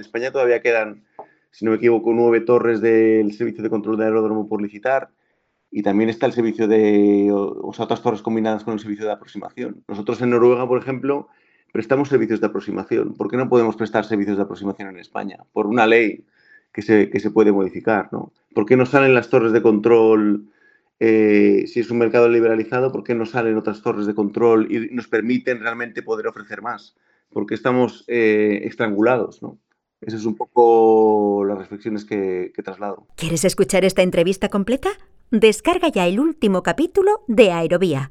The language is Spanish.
En España todavía quedan, si no me equivoco, nueve torres del servicio de control de aeródromo por licitar y también está el servicio de, o sea, otras torres combinadas con el servicio de aproximación. Nosotros en Noruega, por ejemplo, prestamos servicios de aproximación. ¿Por qué no podemos prestar servicios de aproximación en España? Por una ley que se, que se puede modificar, ¿no? ¿Por qué no salen las torres de control eh, si es un mercado liberalizado? ¿Por qué no salen otras torres de control y nos permiten realmente poder ofrecer más? Porque estamos eh, estrangulados, ¿no? Esas es un poco las reflexiones que, que traslado. ¿Quieres escuchar esta entrevista completa? Descarga ya el último capítulo de Aerovía